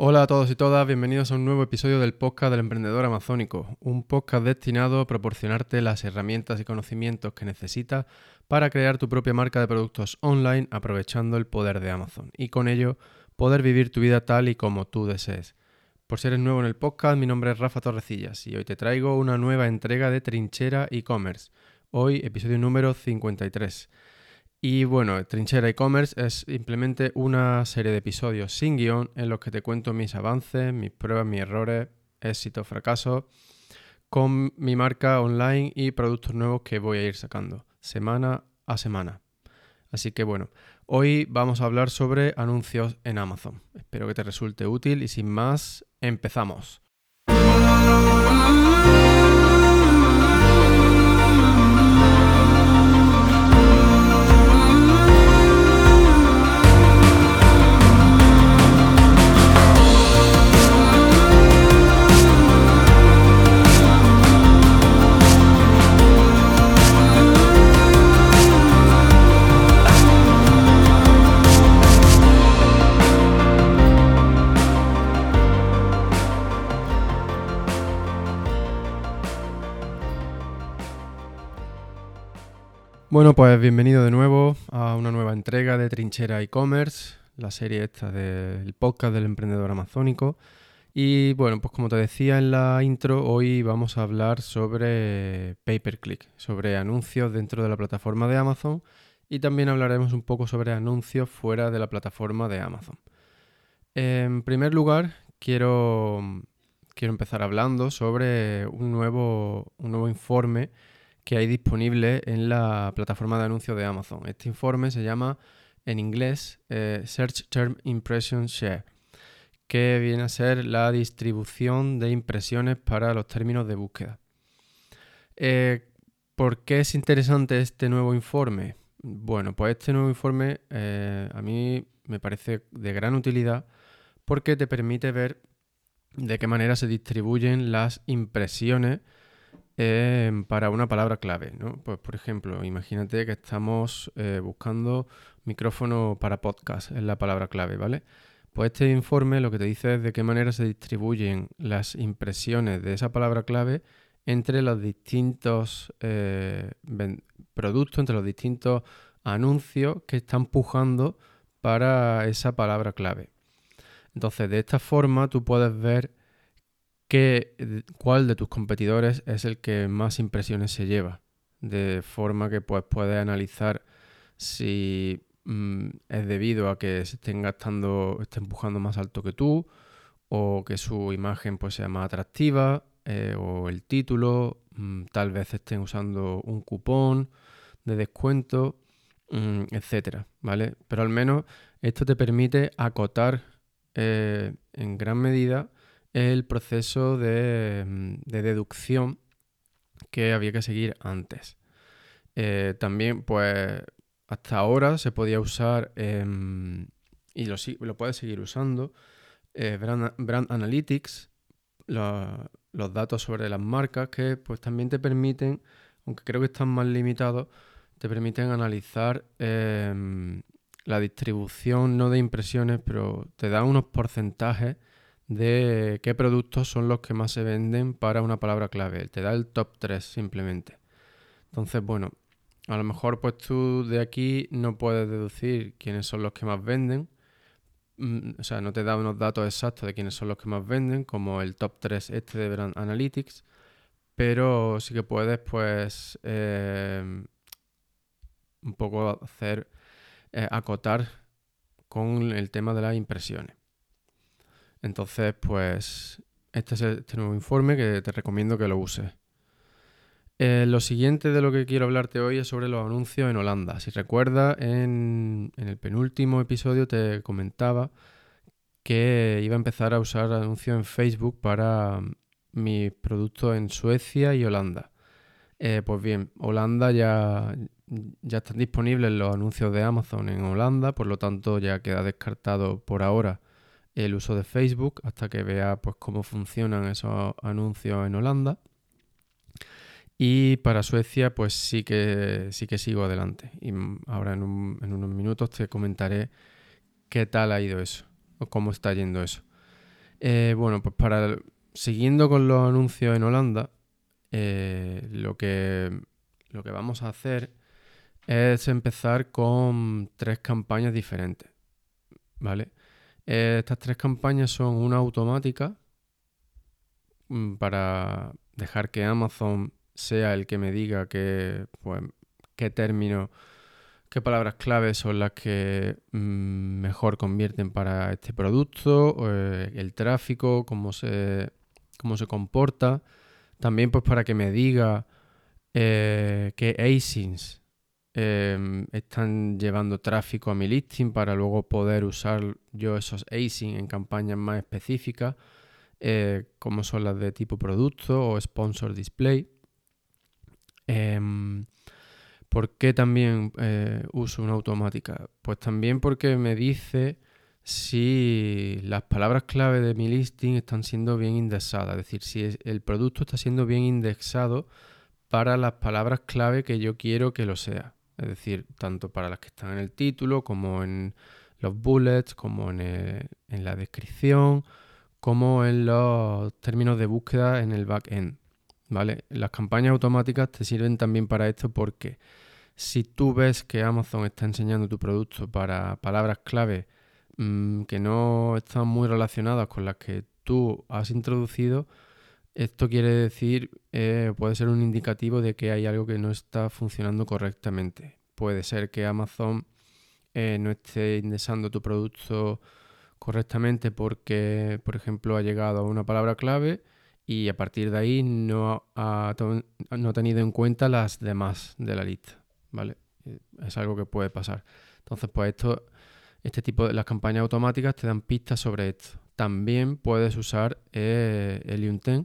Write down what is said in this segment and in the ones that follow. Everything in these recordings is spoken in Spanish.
Hola a todos y todas, bienvenidos a un nuevo episodio del podcast del emprendedor amazónico, un podcast destinado a proporcionarte las herramientas y conocimientos que necesitas para crear tu propia marca de productos online aprovechando el poder de Amazon y con ello poder vivir tu vida tal y como tú desees. Por si eres nuevo en el podcast, mi nombre es Rafa Torrecillas y hoy te traigo una nueva entrega de Trinchera e-commerce. Hoy episodio número 53. Y bueno, Trinchera e-commerce es simplemente una serie de episodios sin guion en los que te cuento mis avances, mis pruebas, mis errores, éxitos, fracasos con mi marca online y productos nuevos que voy a ir sacando semana a semana. Así que bueno, hoy vamos a hablar sobre anuncios en Amazon. Espero que te resulte útil y sin más, empezamos. Bueno, pues bienvenido de nuevo a una nueva entrega de Trinchera e-commerce, la serie esta del podcast del emprendedor amazónico. Y bueno, pues como te decía en la intro, hoy vamos a hablar sobre pay per click, sobre anuncios dentro de la plataforma de Amazon y también hablaremos un poco sobre anuncios fuera de la plataforma de Amazon. En primer lugar, quiero, quiero empezar hablando sobre un nuevo, un nuevo informe que hay disponible en la plataforma de anuncios de Amazon. Este informe se llama en inglés eh, Search Term Impression Share, que viene a ser la distribución de impresiones para los términos de búsqueda. Eh, ¿Por qué es interesante este nuevo informe? Bueno, pues este nuevo informe eh, a mí me parece de gran utilidad porque te permite ver de qué manera se distribuyen las impresiones Para una palabra clave, ¿no? Pues por ejemplo, imagínate que estamos eh, buscando micrófono para podcast, es la palabra clave, ¿vale? Pues este informe lo que te dice es de qué manera se distribuyen las impresiones de esa palabra clave entre los distintos eh, productos, entre los distintos anuncios que están pujando para esa palabra clave. Entonces, de esta forma tú puedes ver cuál de tus competidores es el que más impresiones se lleva. De forma que pues, puedes analizar si mm, es debido a que se estén gastando, estén empujando más alto que tú, o que su imagen pues, sea más atractiva, eh, o el título, mm, tal vez estén usando un cupón de descuento, mm, etcétera, ¿vale? Pero al menos esto te permite acotar eh, en gran medida el proceso mm, de, deducción que había que seguir antes. Eh, también, pues, hasta ahora se podía usar, em, y lo, lo puedes seguir usando, eh, brand, Analytics, los datos sobre las marcas que pues también te permiten, aunque creo que están más limitados, te permiten analizar em, la distribución, no de impresiones, pero te da unos porcentajes de qué productos son los que más se venden para una palabra clave. Te da el top 3 simplemente. Entonces, bueno, a lo mejor pues tú de aquí no puedes deducir quiénes son los que más venden. Mm, o sea, no te da unos datos exactos de quiénes son los que más venden, como el top 3 este de Brand Analytics. Pero sí que puedes pues eh, un poco hacer, eh, acotar con el tema de las impresiones. Entonces, pues este es este nuevo informe que te recomiendo que lo uses. Eh, lo siguiente de lo que quiero hablarte hoy es sobre los anuncios en Holanda. Si recuerdas, en, el penúltimo episodio te comentaba que iba a empezar a usar anuncios en Facebook para mis productos en Suecia y Holanda. Eh, pues bien, Holanda ya, ya están disponibles los anuncios de Amazon en Holanda, por lo tanto ya queda descartado por ahora el uso de Facebook hasta que vea pues, cómo funcionan esos anuncios en Holanda. Y para Suecia, pues sí que, sí que sigo adelante. Y ahora en, unos minutos te comentaré qué tal ha ido eso o cómo está yendo eso. Eh, bueno, pues para siguiendo con los anuncios en Holanda, eh, lo, que, lo que vamos a hacer es empezar con tres campañas diferentes. ¿Vale? Estas tres campañas son una automática mm, para dejar que Amazon sea el que me diga pues, qué términos, qué palabras claves son las que mm, mejor convierten para este producto, eh, el tráfico, cómo se, cómo se comporta. También pues para que me diga eh, qué ASINs em, están llevando tráfico a mi listing para luego poder usar yo esos ASINs en campañas más específicas, eh, como son las de tipo producto o sponsor display. Em, ¿Por qué también eh, uso una automática? Pues también porque me dice si las palabras clave de mi listing están siendo bien indexadas, es decir, si el producto está siendo bien indexado para las palabras clave que yo quiero que lo sea. Es decir, tanto para las que están en el título, como en los bullets, como en, en la descripción, como en los términos de búsqueda en el backend. ¿Vale? Las campañas automáticas te sirven también para esto porque si tú ves que Amazon está enseñando tu producto para palabras clave Mm, que no están muy relacionadas con las que tú has introducido, esto quiere decir, eh, puede ser un indicativo de que hay algo que no está funcionando correctamente. Puede ser que Amazon eh, no esté indexando tu producto correctamente porque, por ejemplo, ha llegado a una palabra clave y a partir de ahí no ha, no ha tenido en cuenta las demás de la lista. ¿Vale? Eh, es algo que puede pasar. Entonces, pues esto este tipo de las campañas automáticas te dan pistas sobre esto. También puedes usar Helium 10,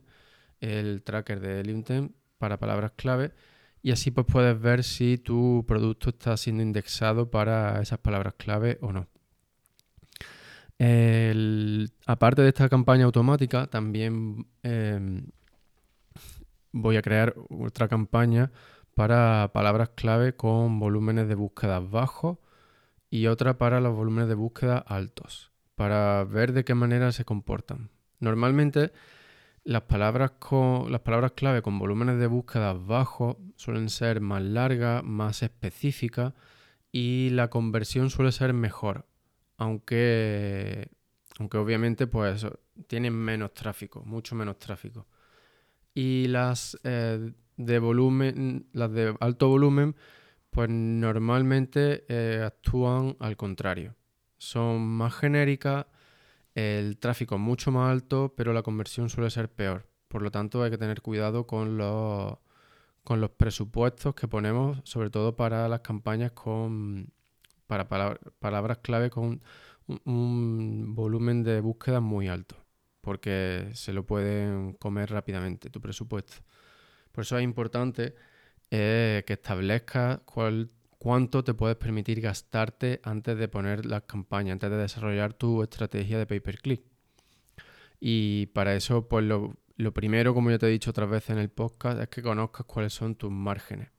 el tracker de 10 para palabras clave y así pues puedes ver si tu producto está siendo indexado para esas palabras clave o no. aparte de esta campaña automática, también em, voy a crear otra campaña para palabras clave con volúmenes de búsqueda bajos y otra para los volúmenes de búsqueda altos, para ver de qué manera se comportan. Normalmente las palabras, con, las palabras clave con volúmenes de búsqueda bajos suelen ser más largas, más específicas y la conversión suele ser mejor, aunque, aunque obviamente pues tienen menos tráfico, mucho menos tráfico. Y las eh, de volumen, las de alto volumen pues normalmente eh, actúan al contrario. Son más genéricas, el tráfico es mucho más alto, pero la conversión suele ser peor. Por lo tanto, hay que tener cuidado con los, con los presupuestos que ponemos, sobre todo para las campañas con para palabras clave con un, volumen de búsqueda muy alto, porque se lo pueden comer rápidamente tu presupuesto. Por eso es importante que establezcas cuánto te puedes permitir gastarte antes de poner las campañas, antes de desarrollar tu estrategia de pay-per-click. Y para eso, pues lo, primero, como ya te he dicho otras veces en el podcast, es que conozcas cuáles son tus márgenes.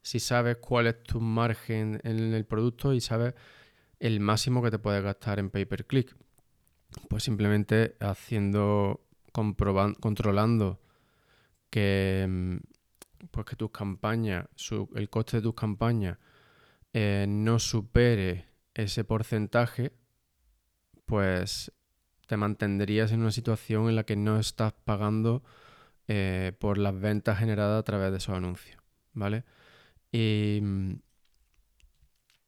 Si sabes cuál es tu margen en el producto y sabes el máximo que te puedes gastar en pay-per-click, pues simplemente haciendo, comprobando, controlando que mm, pues que tus campañas, el coste de tus campañas eh, no supere ese porcentaje, pues te mantendrías en una situación en la que no estás pagando eh, por las ventas generadas a través de esos anuncios, ¿vale? Y mm,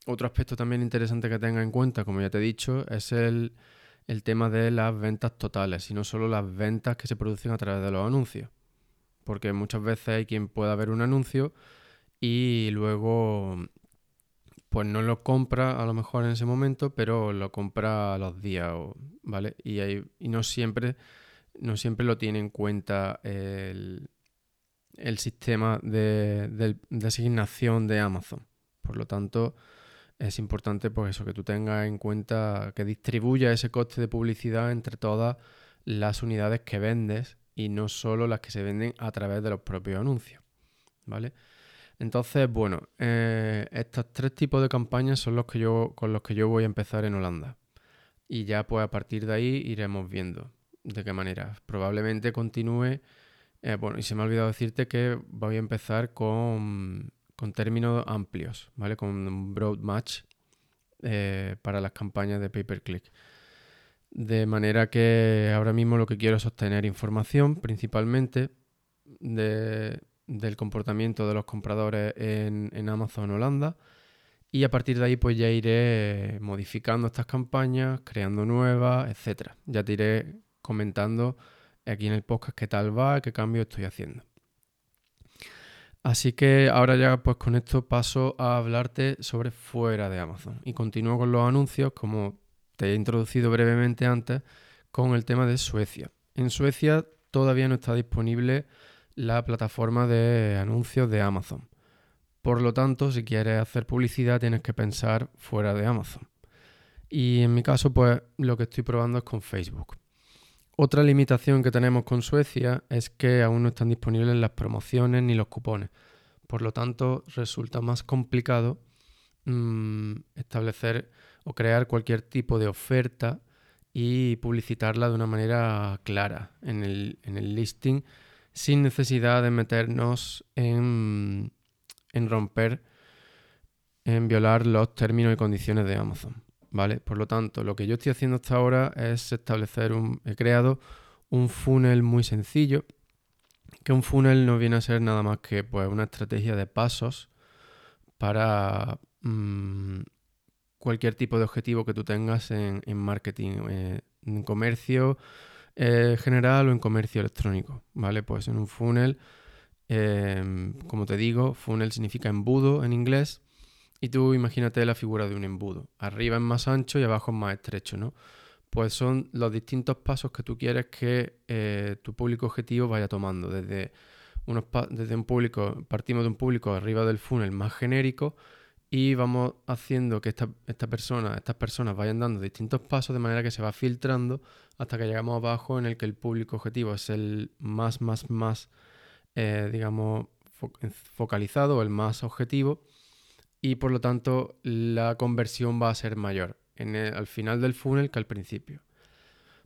otro aspecto también interesante que tenga en cuenta, como ya te he dicho, es el, el tema de las ventas totales y no solo las ventas que se producen a través de los anuncios porque muchas veces hay quien pueda ver un anuncio y luego pues no lo compra a lo mejor en ese momento, pero lo compra a los días, ¿vale? Y, no siempre no siempre lo tiene en cuenta el, sistema de, asignación de Amazon. Por lo tanto, es importante pues eso, que tú tengas en cuenta que distribuya ese coste de publicidad entre todas las unidades que vendes y no solo las que se venden a través de los propios anuncios. ¿Vale? Entonces, bueno, eh, estos tres tipos de campañas son los que yo, con los que yo voy a empezar en Holanda. Y ya pues a partir de ahí iremos viendo. ¿De qué manera? Probablemente continúe. Eh, bueno, y se me ha olvidado decirte que voy a empezar con, términos amplios, ¿vale? Con un broad match eh, para las campañas de pay per click. De manera que ahora mismo lo que quiero es obtener información principalmente del comportamiento de los compradores en, Amazon Holanda y a partir de ahí pues ya iré modificando estas campañas, creando nuevas, etcétera. Ya te iré comentando aquí en el podcast qué tal va, qué cambio estoy haciendo. Así que ahora ya pues con esto paso a hablarte sobre fuera de Amazon y continúo con los anuncios como te he introducido brevemente antes con el tema de Suecia. En Suecia todavía no está disponible la plataforma de anuncios de Amazon. Por lo tanto, si quieres hacer publicidad tienes que pensar fuera de Amazon. Y en mi caso, pues lo que estoy probando es con Facebook. Otra limitación que tenemos con Suecia es que aún no están disponibles las promociones ni los cupones. Por lo tanto, resulta más complicado mm, establecer o crear cualquier tipo de oferta y publicitarla de una manera clara en el, en el listing sin necesidad de meternos en romper, en violar los términos y condiciones de Amazon. ¿Vale? Por lo tanto, lo que yo estoy haciendo hasta ahora es establecer un. He creado un funnel muy sencillo. Que un funnel no viene a ser nada más que pues, una estrategia de pasos para mm, cualquier tipo de objetivo que tú tengas en, marketing, eh, en comercio eh, general o en comercio electrónico. ¿Vale? Pues en un funnel Em, como te digo, funnel significa embudo en inglés. Y tú imagínate la figura de un embudo. Arriba es más ancho y abajo es más estrecho, ¿no? Pues son los distintos pasos que tú quieres que eh, tu público objetivo vaya tomando. Desde, un público, partimos de un público arriba del funnel más genérico y vamos haciendo que esta, esta persona, estas personas vayan dando distintos pasos de manera que se va filtrando hasta que llegamos abajo en el que el público objetivo es el más, más, más eh, digamos, focalizado, el más objetivo, y por lo tanto la conversión va a ser mayor en al final del funnel que al principio.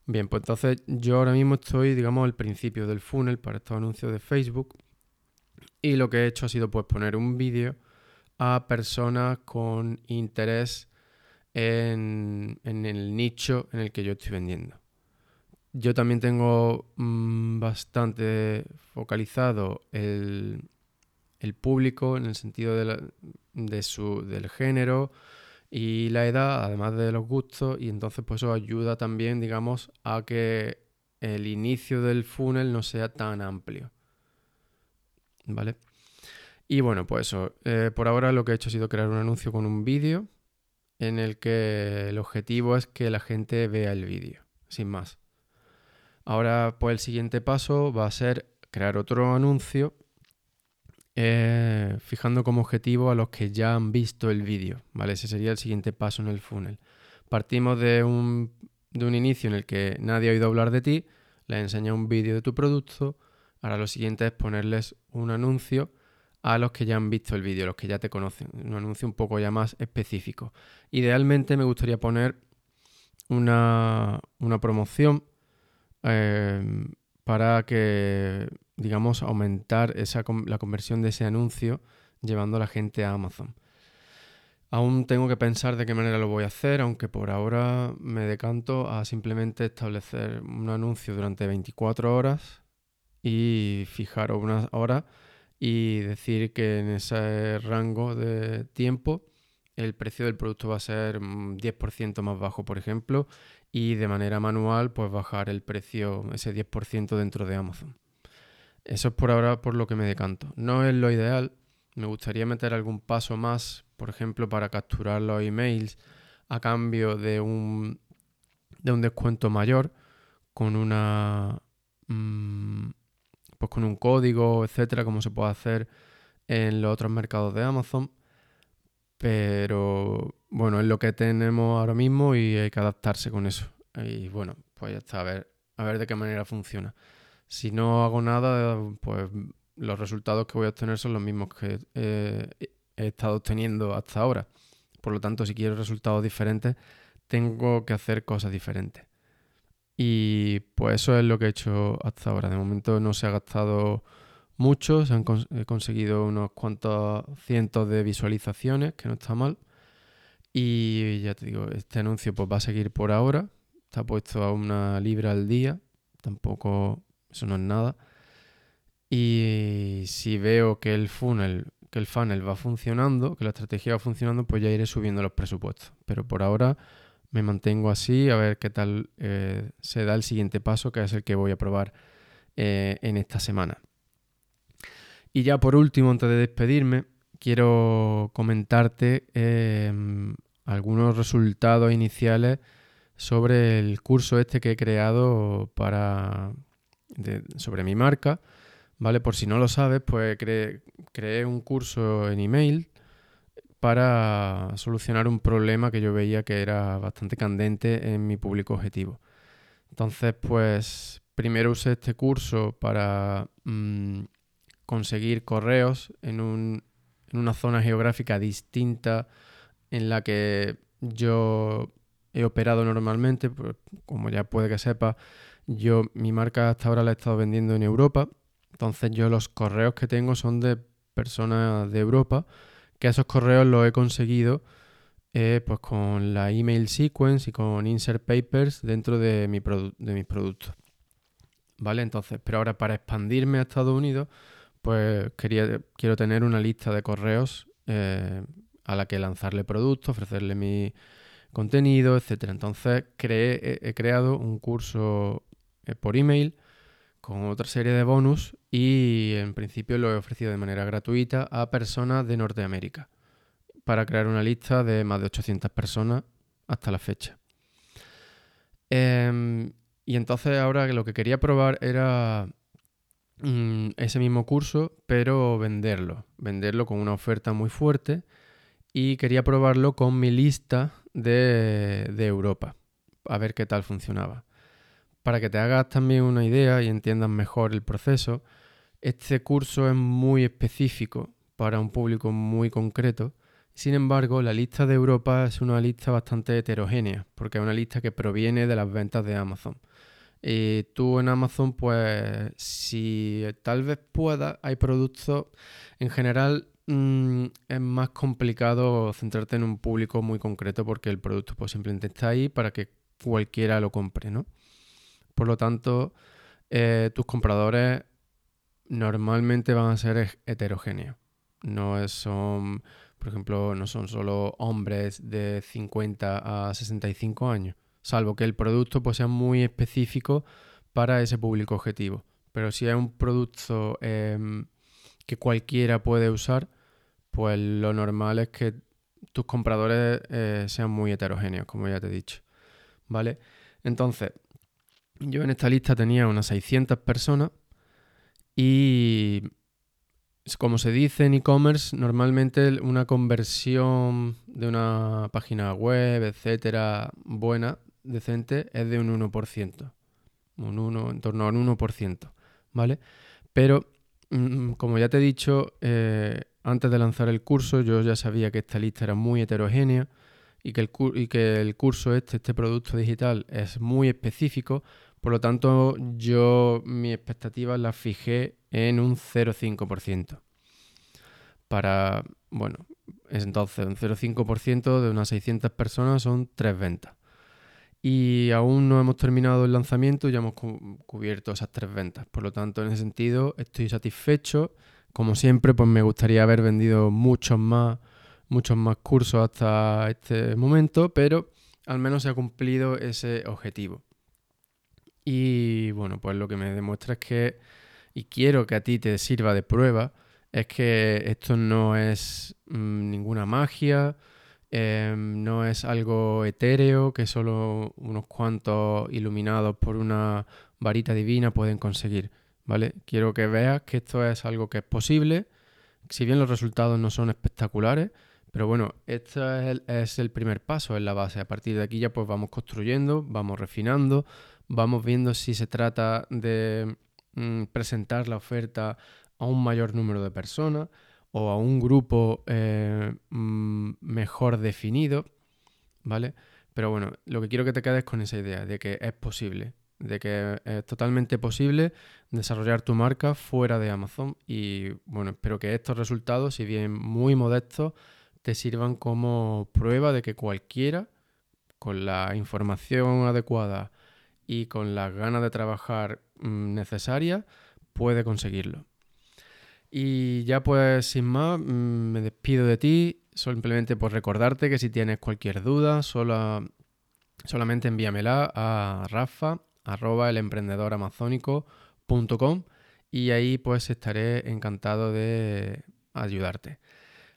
Bien, pues entonces yo ahora mismo estoy, digamos, al principio del funnel para estos anuncios de Facebook y lo que he hecho ha sido pues poner un vídeo a personas con interés en, en, el nicho en el que yo estoy vendiendo. Yo también tengo mm, bastante focalizado el, público en el sentido de, su, del género y la edad, además de los gustos, y entonces pues eso ayuda también, digamos, a que el inicio del funnel no sea tan amplio. ¿Vale? Y bueno, pues eso, eh, por ahora lo que he hecho ha sido crear un anuncio con un vídeo en el que el objetivo es que la gente vea el vídeo, sin más. Ahora, pues el siguiente paso va a ser crear otro anuncio eh, fijando como objetivo a los que ya han visto el vídeo, ¿vale? Ese sería el siguiente paso en el funnel. Partimos de un, de un inicio en el que nadie ha oído hablar de ti, les enseña un vídeo de tu producto, ahora lo siguiente es ponerles un anuncio a los que ya han visto el vídeo, los que ya te conocen, un anuncio un poco ya más específico. Idealmente me gustaría poner una, una promoción Em, para que, digamos, aumentar esa, la conversión de ese anuncio llevando a la gente a Amazon. Aún tengo que pensar de qué manera lo voy a hacer, aunque por ahora me decanto a simplemente establecer un anuncio durante 24 horas y fijar una hora y decir que en ese rango de tiempo el precio del producto va a ser 10% mm, más bajo, por ejemplo, y de manera manual pues bajar el precio ese 10% dentro de Amazon. Eso es por ahora por lo que me decanto. No es lo ideal, me gustaría meter algún paso más, por ejemplo, para capturar los emails a cambio de un, de un descuento mayor con una mm, pues con un código, etcétera, como se puede hacer en los otros mercados de Amazon. Pero bueno, es lo que tenemos ahora mismo y hay que adaptarse con eso. Y bueno, pues ya está, a ver, a ver de qué manera funciona. Si no hago nada, pues los resultados que voy a obtener son los mismos que he estado obteniendo hasta ahora. Por lo tanto, si quiero resultados diferentes, tengo que hacer cosas diferentes. Y pues eso es lo que he hecho hasta ahora. De momento no se ha gastado mucho, se han conseguido unos cuantos cientos de visualizaciones, que no está mal. Y ya te digo, este anuncio pues va a seguir por ahora. Está puesto a una libra al día. Tampoco, eso no es nada. Y si veo que el funnel, que el funnel va funcionando, que la estrategia va funcionando, pues ya iré subiendo los presupuestos. Pero por ahora me mantengo así, a ver qué tal eh, se da el siguiente paso, que es el que voy a probar eh, en esta semana. Y ya por último, antes de despedirme, quiero comentarte em, algunos resultados iniciales sobre el curso este que he creado para sobre mi marca. ¿Vale? Por si no lo sabes, pues creé un curso en email para solucionar un problema que yo veía que era bastante candente en mi público objetivo. Entonces, pues primero usé este curso para mm, conseguir correos en, en una zona geográfica distinta en la que yo he operado normalmente, pues, como ya puede que sepa, yo mi marca hasta ahora la he estado vendiendo en Europa, entonces yo los correos que tengo son de personas de Europa que esos correos los he conseguido eh, pues con la email sequence y con insert papers dentro de, mi de mis productos. ¿Vale? Entonces, pero ahora para expandirme a Estados Unidos, pues quería, quiero tener una lista de correos eh, a la que lanzarle productos, ofrecerle mi contenido, etc. Entonces creé, he, creado un curso eh, por email con otra serie de bonus y en principio lo he ofrecido de manera gratuita a personas de Norteamérica para crear una lista de más de 800 personas hasta la fecha. Em, y entonces ahora lo que quería probar era mm, ese mismo curso, pero venderlo, venderlo con una oferta muy fuerte y quería probarlo con mi lista de Europa, a ver qué tal funcionaba. Para que te hagas también una idea y entiendas mejor el proceso, este curso es muy específico para un público muy concreto. Sin embargo, la lista de Europa es una lista bastante heterogénea, porque es una lista que proviene de las ventas de Amazon. Y tú en Amazon, pues si tal vez puedas, hay productos, en general mm, es más complicado centrarte en un público muy concreto porque el producto pues simplemente está ahí para que cualquiera lo compre, ¿no? Por lo tanto, eh, tus compradores normalmente van a ser heterogéneos. No son, por ejemplo, no son solo hombres de 50 a 65 años, salvo que el producto pues, sea muy específico para ese público objetivo. Pero si es un producto em, que cualquiera puede usar, pues lo normal es que tus compradores eh, sean muy heterogéneos, como ya te he dicho. ¿Vale? Entonces, yo en esta lista tenía unas 600 personas y como se dice en e-commerce, normalmente una conversión de una página web, etcétera, buena, decente, es de un 1%. Un 1, en torno a un 1%, ¿vale? Pero, mm, como ya te he dicho, eh, antes de lanzar el curso, yo ya sabía que esta lista era muy heterogénea y que el, y que el curso este, este producto digital, es muy específico, por lo tanto, yo mi expectativa la fijé en un 0,5%. Para, bueno, entonces un 0,5% de unas 600 personas son tres ventas. Y aún no hemos terminado el lanzamiento, ya hemos cubierto esas tres ventas. Por lo tanto, en ese sentido, estoy satisfecho. Como siempre, pues me gustaría haber vendido muchos más, muchos más cursos hasta este momento, pero al menos se ha cumplido ese objetivo. Y bueno, pues lo que me demuestra es que, y quiero que a ti te sirva de prueba, es que esto no es mm, ninguna magia, em, no es algo etéreo que solo unos cuantos iluminados por una varita divina pueden conseguir, ¿vale? Quiero que veas que esto es algo que es posible, si bien los resultados no son espectaculares, pero bueno, esto es el, es el primer paso, es la base. A partir de aquí ya pues vamos construyendo, vamos refinando, vamos viendo si se trata de mm, presentar la oferta a un mayor número de personas o a un grupo eh, mm, mejor definido, ¿vale? Pero bueno, lo que quiero que te quedes con esa idea de que es posible de que es totalmente posible desarrollar tu marca fuera de Amazon. Y bueno, espero que estos resultados, si bien muy modestos, te sirvan como prueba de que cualquiera, con la información adecuada y con las ganas de trabajar mm, necesarias, puede conseguirlo. Y ya pues sin más, mm, me despido de ti, simplemente por recordarte que si tienes cualquier duda, solo, solamente envíamela a rafa arroba y ahí pues estaré encantado de ayudarte.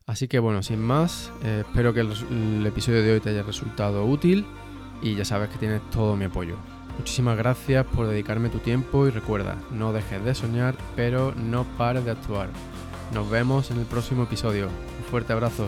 Así que bueno, sin más, eh, espero que el episodio de hoy te haya resultado útil y ya sabes que tienes todo mi apoyo. Muchísimas gracias por dedicarme tu tiempo y recuerda, no dejes de soñar, pero no pares de actuar. Nos vemos en el próximo episodio. Un fuerte abrazo.